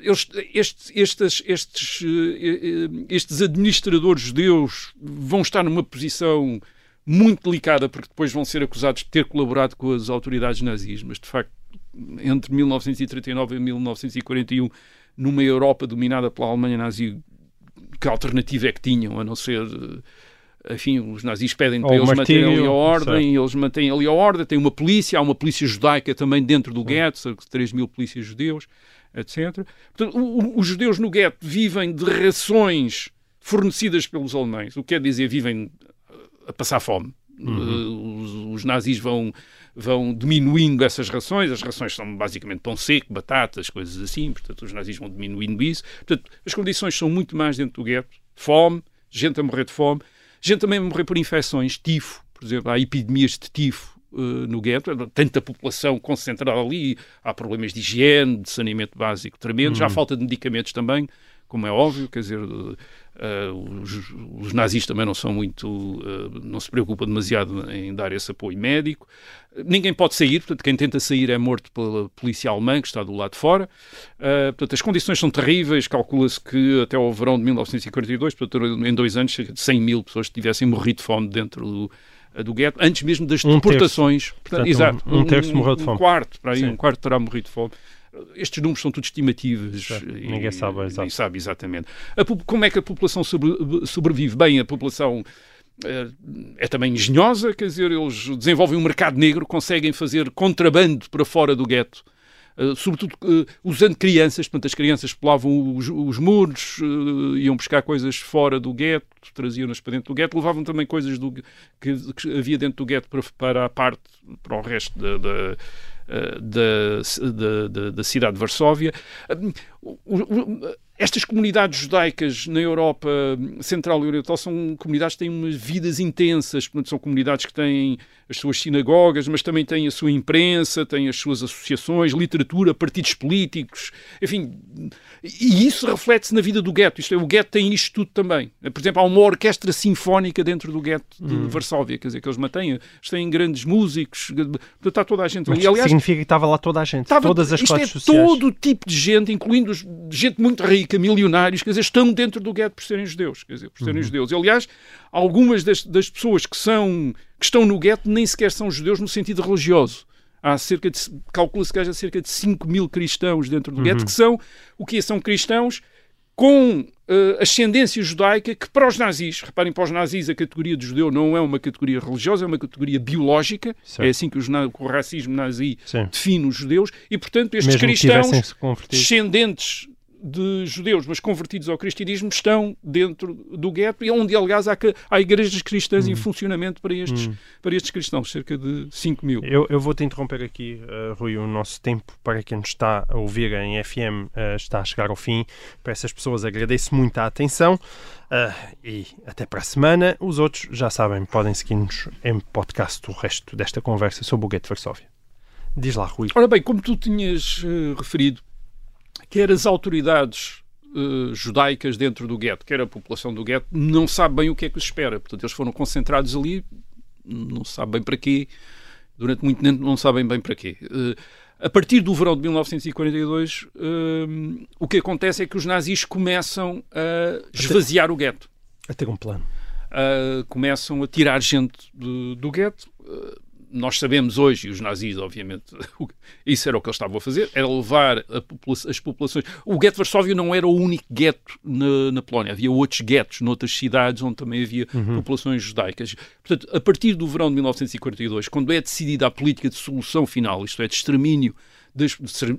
Estes, estes, estes, uh, estes administradores judeus vão estar numa posição muito delicada porque depois vão ser acusados de ter colaborado com as autoridades nazis, mas de facto entre 1939 e 1941 numa Europa dominada pela Alemanha nazi, que alternativa é que tinham, a não ser. Enfim, os nazis pedem para eles manterem ali a ordem, certo. eles mantêm ali a ordem, tem uma polícia, há uma polícia judaica também dentro do gueto, cerca de 3 mil polícias judeus, etc. Portanto, o, os judeus no gueto vivem de rações fornecidas pelos alemães, o que quer dizer vivem a passar fome. Uhum. Os, os nazis vão vão diminuindo essas rações. As rações são basicamente pão seco, batatas, coisas assim. Portanto, os nazis vão diminuindo isso. Portanto, as condições são muito mais dentro do gueto. Fome, gente a morrer de fome, gente também a morrer por infecções, tifo, por exemplo, há epidemias de tifo uh, no gueto, tanta população concentrada ali, há problemas de higiene, de saneamento básico tremendos, uhum. há falta de medicamentos também, como é óbvio, quer dizer, uh, os, os, nazis também não são muito, uh, não se preocupam demasiado em dar esse apoio médico. Ninguém pode sair, portanto, quem tenta sair é morto pela polícia alemã, que está do lado de fora. Uh, portanto, as condições são terríveis, calcula-se que até ao verão de 1942, portanto, em dois anos, cerca de 100 mil pessoas tivessem morrido de fome dentro do, do gueto, antes mesmo das um deportações. Terço. Portanto, exato, um, um terço morreu de fome. Um quarto, para aí, um quarto terá morrido de fome estes números são tudo estimativas. E, Ninguém sabe, exato. sabe exatamente. A, como é que a população sobre, sobrevive? Bem, a população é, é também engenhosa, quer dizer, eles desenvolvem um mercado negro, conseguem fazer contrabando para fora do gueto. Uh, sobretudo uh, usando crianças, portanto, as crianças pulavam os, os muros, iam buscar coisas fora do gueto, traziam-nas para dentro do gueto, levavam também coisas do, que, que, havia dentro do gueto para, para a parte, para o resto da, da da, da, da, cidade de Varsóvia. Estas comunidades judaicas na Europa Central e Oriental são comunidades que têm umas vidas intensas, portanto, são comunidades que têm as suas sinagogas, mas também têm a sua imprensa, têm as suas associações, literatura, partidos políticos, enfim. E isso reflete-se na vida do gueto. Isto é, o gueto tem isto tudo também. Por exemplo, há uma orquestra sinfónica dentro do gueto de hum. Varsóvia, quer dizer, que eles mantêm, eles têm grandes músicos, está toda a gente ali. Aliás, significa que estava lá toda a gente, estava, todas as isto classes é sociais. todo tipo de gente, incluindo gente muito rica, milionários, quer dizer, estão dentro do gueto por serem judeus, quer dizer, por serem uhum. judeus. Aliás, algumas das, das, pessoas que, são, que estão no gueto nem sequer são judeus no sentido religioso. Há cerca de, calcula-se que haja cerca de 5 mil cristãos dentro do uhum. gueto, que são, o que são cristãos com uh, ascendência judaica que para os nazis, reparem, para os nazis a categoria de judeu não é uma categoria religiosa, é uma categoria biológica, certo. é assim que, os, o racismo nazi Sim. define os judeus, e portanto estes Mesmo cristãos descendentes de judeus, mas convertidos ao cristianismo, estão dentro do gueto, e onde, aliás, há, há igrejas cristãs em funcionamento para estes, para estes cristãos, cerca de 5 mil. Eu, eu vou-te interromper aqui, uh, Rui, o nosso tempo para quem nos está a ouvir em FM uh, está a chegar ao fim. Para essas pessoas agradeço muito a atenção uh, e até para a semana. Os outros, já sabem, podem seguir-nos em podcast o resto desta conversa sobre o gueto de Varsóvia. Diz lá, Rui. Ora bem, como tu tinhas referido, quer as autoridades Uh, judaicas dentro do gueto, quer a população do gueto, não sabe bem o que é que os espera. Portanto, eles foram concentrados ali, não se sabe bem para quê, durante muito tempo não sabem bem para quê. Uh, a partir do verão de 1942, uh, o que acontece é que os nazis começam a esvaziar o gueto. A ter um plano. Começam a tirar gente do, do gueto nós sabemos hoje, e os nazis, obviamente, isso era o que eles estavam a fazer, era levar as populações. O gueto de Varsóvia não era o único gueto na, na, Polónia, havia outros guetos noutras cidades onde também havia uhum. populações judaicas. Portanto, a partir do verão de 1942, quando é decidida a política de solução final, isto é, de extermínio, de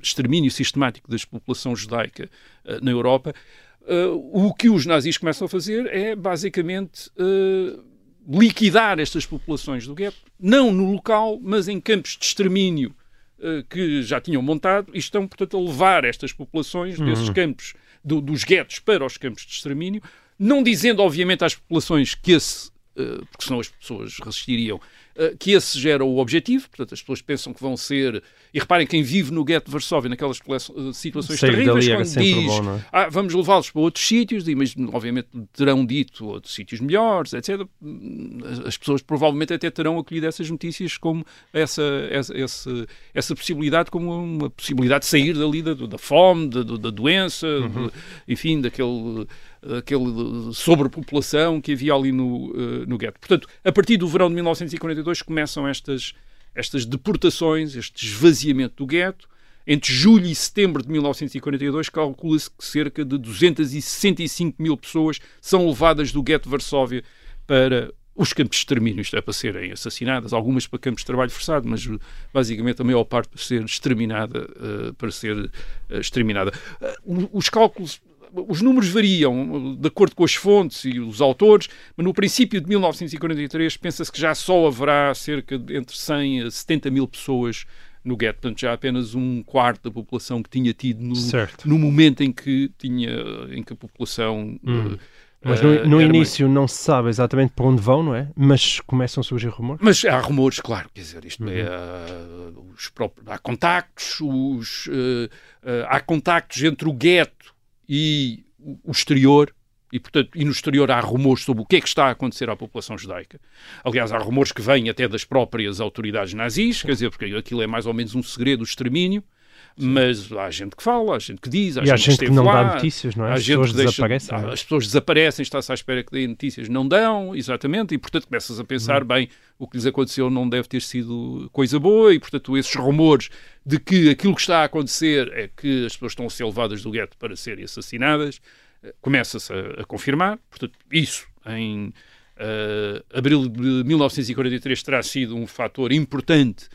extermínio sistemático da população judaica uh, na Europa, uh, o que os nazis começam a fazer é basicamente. Uh, liquidar estas populações do gueto, não no local, mas em campos de extermínio uh, que já tinham montado e estão, portanto, a levar estas populações uhum. desses campos, do, dos guetos para os campos de extermínio, não dizendo, obviamente, às populações que esse, uh, porque senão as pessoas resistiriam, uh, que esse gera o objetivo, portanto, as pessoas pensam que vão ser e reparem, quem vive no gueto de Varsóvia, naquelas eh, situações Sair terríveis, quando diz bom, é? ah, vamos levá-los para outros sítios, mas obviamente terão dito outros sítios melhores, etc. As pessoas provavelmente até terão acolhido essas notícias como essa, essa, essa, essa possibilidade, como uma possibilidade de sair dali da, da fome, da, da doença, uhum. de, enfim, daquele aquele sobrepopulação que havia ali no, uh, no gueto. Portanto, a partir do verão de 1942 começam estas estas deportações, este esvaziamento do gueto. Entre julho e setembro de 1942, calcula-se que cerca de 265 mil pessoas são levadas do gueto de Varsóvia para os campos de extermínio, isto é, para serem assassinadas, algumas para campos de trabalho forçado, mas basicamente a maior parte para ser exterminada, uh, para ser uh, exterminada. Uh, os cálculos os números variam de acordo com as fontes e os autores, mas no princípio de 1943 pensa-se que já só haverá cerca de entre 100 a 70 mil pessoas no gueto, portanto já apenas um quarto da população que tinha tido no, no momento em que tinha em que a população hum. uh, mas no, no início não se sabe exatamente para onde vão, não é? Mas começam a surgir rumores? Mas há rumores, claro, quer dizer, isto é, uhum. é, uh, os próprios, há contactos, os, uh, há contactos entre o gueto e o exterior, e, portanto, e no exterior há rumores sobre o que é que está a acontecer à população judaica. Aliás, há rumores que vêm até das próprias autoridades nazis, quer dizer, porque aquilo é mais ou menos um segredo, o extermínio. Mas há gente que fala, há gente que diz, há e gente, há gente que, que não lá, dá notícias, não é? As pessoas deixa, desaparecem. É? As pessoas desaparecem, está-se à espera que deem notícias, não dão, exatamente, e portanto começas a pensar, hum. bem, o que lhes aconteceu não deve ter sido coisa boa, e portanto esses rumores de que aquilo que está a acontecer é que as pessoas estão a ser levadas do gueto para serem assassinadas, eh, começa-se a, a, confirmar, portanto isso em uh, abril de 1943 terá sido um fator importante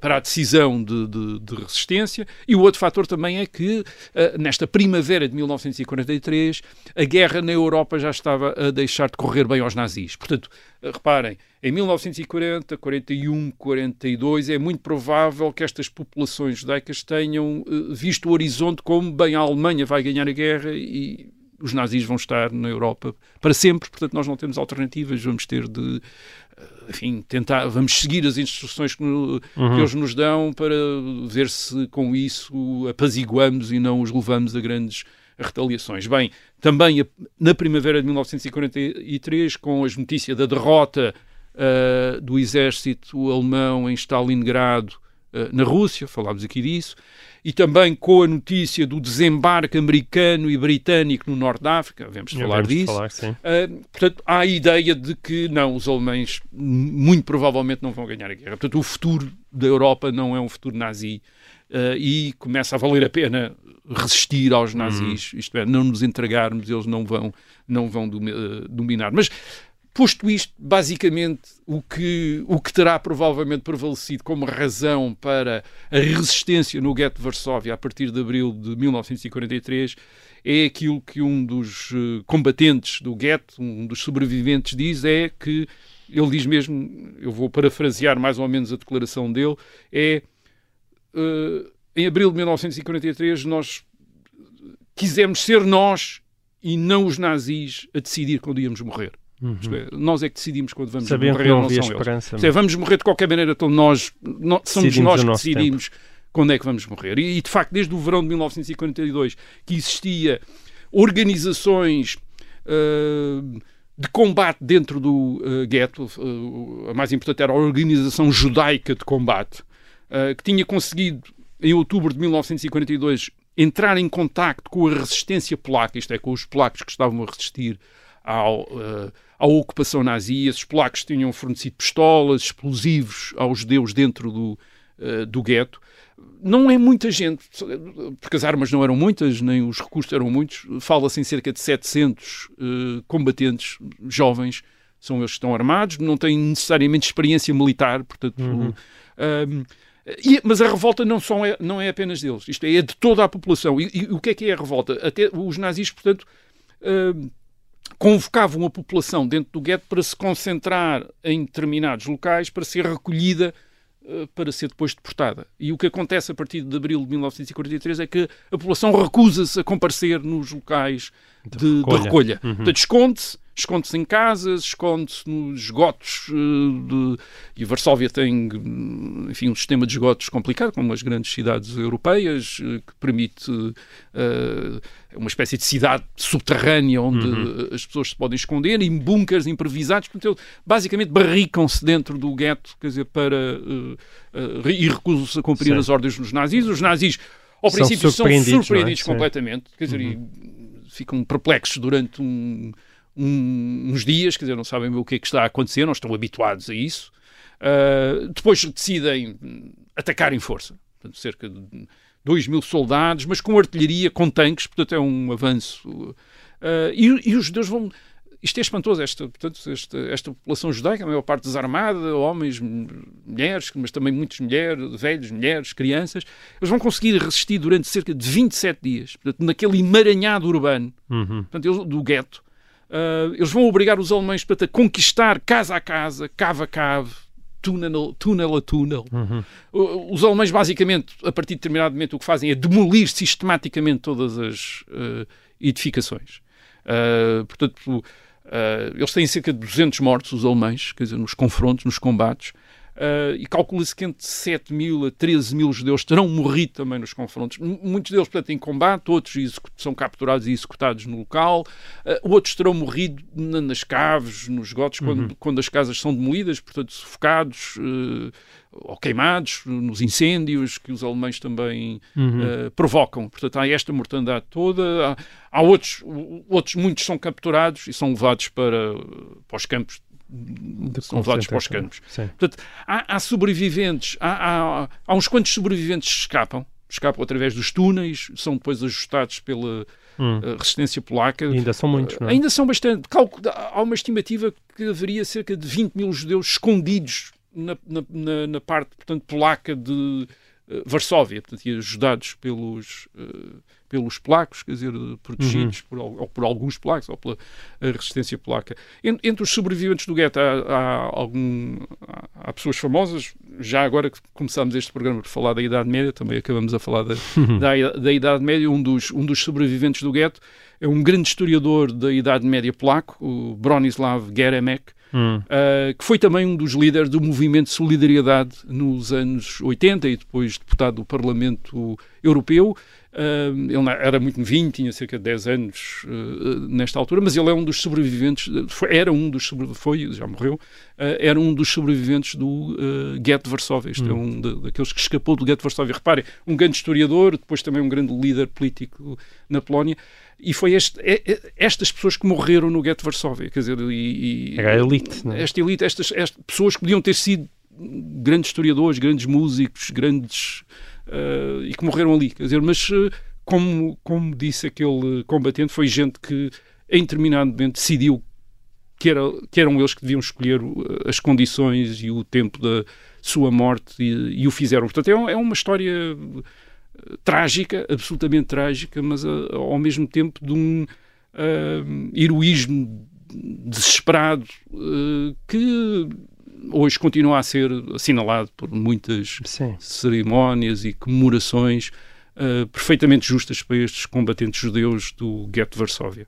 para a decisão de, de, de, resistência. E o outro fator também é que, uh, nesta primavera de 1943, a guerra na Europa já estava a deixar de correr bem aos nazis. Portanto, uh, reparem, em 1940, 41, 42, é muito provável que estas populações judaicas tenham visto o horizonte como, bem, a Alemanha vai ganhar a guerra e os nazis vão estar na Europa para sempre, portanto nós não temos alternativas, vamos ter de enfim, tentar, vamos seguir as instruções que, uhum. que, eles nos dão para ver se com isso apaziguamos e não os levamos a grandes retaliações. Bem, também na primavera de 1943, com as notícias da derrota uh, do exército alemão em Stalingrado uh, na Rússia, falámos aqui disso, e também com a notícia do desembarque americano e britânico no Norte da África, devemos falar disso. Falar, uh, portanto, há a ideia de que não, os alemães muito provavelmente não vão ganhar a guerra. Portanto, o futuro da Europa não é um futuro nazi uh, e começa a valer a pena resistir aos nazis, hum. isto é, não nos entregarmos, eles não vão, não vão dominar. Mas posto isto, basicamente, o que, o que terá provavelmente prevalecido como razão para a resistência no gueto de Varsóvia a partir de abril de 1943 é aquilo que um dos uh, combatentes do gueto, um dos sobreviventes, diz: é que ele diz mesmo, eu vou parafrasear mais ou menos a declaração dele, é uh, em abril de 1943 nós quisemos ser nós e não os nazis a decidir quando íamos morrer. Uhum. É, nós é que decidimos quando vamos Sabendo morrer, não, não são eles. É, vamos morrer de qualquer maneira, então nós, nós somos nós que decidimos quando é que vamos morrer. E, e, de facto, desde o verão de 1942 que existia organizações uh, de combate dentro do uh, gueto, uh, a mais importante era a Organização Judaica de Combate, que tinha conseguido, em outubro de 1942, entrar em contacto com a resistência polaca, isto é, com os polacos que estavam a resistir ao, uh, à ocupação nazi. Esses polacos tinham fornecido pistolas, explosivos aos judeus dentro do, uh, do gueto. Não é muita gente, porque as armas não eram muitas, nem os recursos eram muitos. Fala-se em cerca de 700 uh, eh, combatentes jovens, são eles que estão armados, não têm necessariamente experiência militar, portanto. Uhum. E, mas a revolta não, só é, não é apenas deles, isto é, é de toda a população. E, e, o que é que é a revolta? Até os nazis, portanto, uh, convocavam a população dentro do gueto para se concentrar em determinados locais para ser recolhida uh, para ser depois deportada. E o que acontece a partir de abril de 1943 é que a população recusa-se a comparecer nos locais de, de recolha. De recolha. Uhum. Portanto, esconde-se esconde-se em casas, esconde-se nos esgotos uh, de... e Varsóvia tem enfim, um sistema de esgotos complicado, como as grandes cidades europeias, uh, que permite uh, uma espécie de cidade subterrânea onde uhum. as pessoas se podem esconder, em bunkers improvisados, portanto, basicamente barricam-se dentro do gueto, quer dizer, para e recusam-se a cumprir Sim. as ordens dos nazis. Os nazis, ao são princípio, surpreendidos, são surpreendidos é? completamente, quer dizer, uhum. ficam perplexos durante um um, uns dias, quer dizer, não sabem o que é que está a acontecer, não estão habituados a isso. Uh, depois decidem atacar em força, portanto, cerca de 2 mil soldados, mas com artilharia, com tanques, portanto é um avanço. Uh, e, e, os judeus vão. Isto é espantoso, esta, portanto, esta, esta população judaica, a maior parte desarmada, homens, mulheres, mas também muitas mulheres, velhos, mulheres, crianças, eles vão conseguir resistir durante cerca de 27 dias, portanto, naquele emaranhado urbano uhum. portanto, do gueto, Uh, eles vão obrigar os alemães portanto, a conquistar casa a casa, cave a cave, túnel, túnel a túnel. Uhum. Os alemães, basicamente, a partir de determinado momento, o que fazem é demolir sistematicamente todas as uh, edificações. Uh, portanto, eles têm cerca de 200 mortos, os alemães, quer dizer, nos confrontos, nos combates. Uh, e calcula-se que entre 7 mil a 13 mil judeus terão morrido também nos confrontos. Muitos deles, portanto, em combate, outros são capturados e executados no local, uh, outros terão morrido na, nas caves, nos gotos, uhum. quando, quando, as casas são demolidas, portanto, sufocados uh, ou queimados nos incêndios que os alemães também uhum. provocam. Portanto, há esta mortandade toda. Há, há outros, outros, muitos são capturados e são levados para, para os campos são levados para os campos. Portanto, há, há sobreviventes, há, há, há, uns quantos sobreviventes que escapam, escapam através dos túneis, são depois ajustados pela hum. Eh, resistência polaca. E ainda são muitos, não é? Ainda são bastante. Há uma estimativa que haveria cerca de 20 mil judeus escondidos na, na, na parte, portanto, polaca de uh, Varsóvia, portanto, e ajudados pelos... Uh, pelos polacos, quer dizer, protegidos uhum. por, ou por alguns polacos, ou pela resistência polaca. Entre os sobreviventes do gueto há, há, algum, há, pessoas famosas. Já agora que começámos este programa por falar da Idade Média, também acabamos a falar da, uhum. da, da, Idade Média. Um dos, um dos sobreviventes do gueto é um grande historiador da Idade Média polaco, o Bronislaw Geremek, Uh, que foi também um dos líderes do movimento de solidariedade nos anos 80 e depois deputado do Parlamento Europeu. Ele era muito novinho, tinha cerca de 10 anos uh, nesta altura, mas ele é um dos sobreviventes, foi, era um dos foi, já morreu, uh, era um dos sobreviventes do uh, gueto de Varsóvia. Este é hum. um de, daqueles que escapou do gueto de Varsóvia. Reparem, um grande historiador, depois também um grande líder político na Polónia. E foi este, é, é, estas pessoas que morreram no gueto de Varsóvia. Quer dizer, e, e a elite. Não é? Esta elite, estas, estas pessoas que podiam ter sido grandes historiadores, grandes músicos, grandes uh, e que morreram ali. Quer dizer, mas uh, como, como disse aquele combatente, foi gente que em determinado momento decidiu que, era, que eram eles que deviam escolher as condições e o tempo da sua morte e, e o fizeram. Portanto, é, é uma história trágica, absolutamente trágica, mas ao mesmo tempo de um uh, heroísmo desesperado uh, que hoje continua a ser assinalado por muitas Sim. cerimónias e comemorações uh, perfeitamente justas para estes combatentes judeus do gueto de Varsóvia.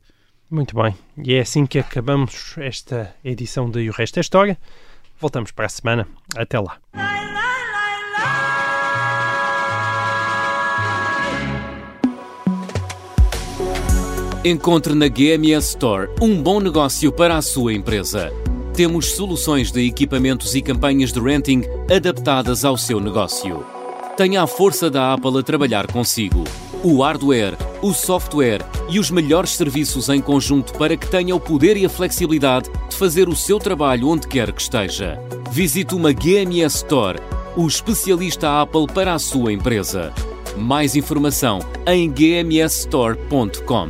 Muito bem. E é assim que acabamos esta edição de E o Resto é História. Voltamos para a semana. Até lá. Encontre na GMS Store um bom negócio para a sua empresa. Temos soluções de equipamentos e campanhas de renting adaptadas ao seu negócio. Tenha a força da Apple a trabalhar consigo. O hardware, o software e os melhores serviços em conjunto para que tenha o poder e a flexibilidade de fazer o seu trabalho onde quer que esteja. Visite uma GMS Store, o especialista Apple para a sua empresa. Mais informação em gmsstore.com.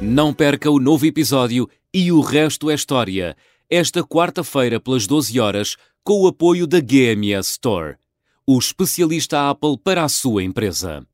Não perca o novo episódio e o resto é história. Esta quarta-feira, pelas 12 horas, com o apoio da GMS Store, o especialista Apple para a sua empresa.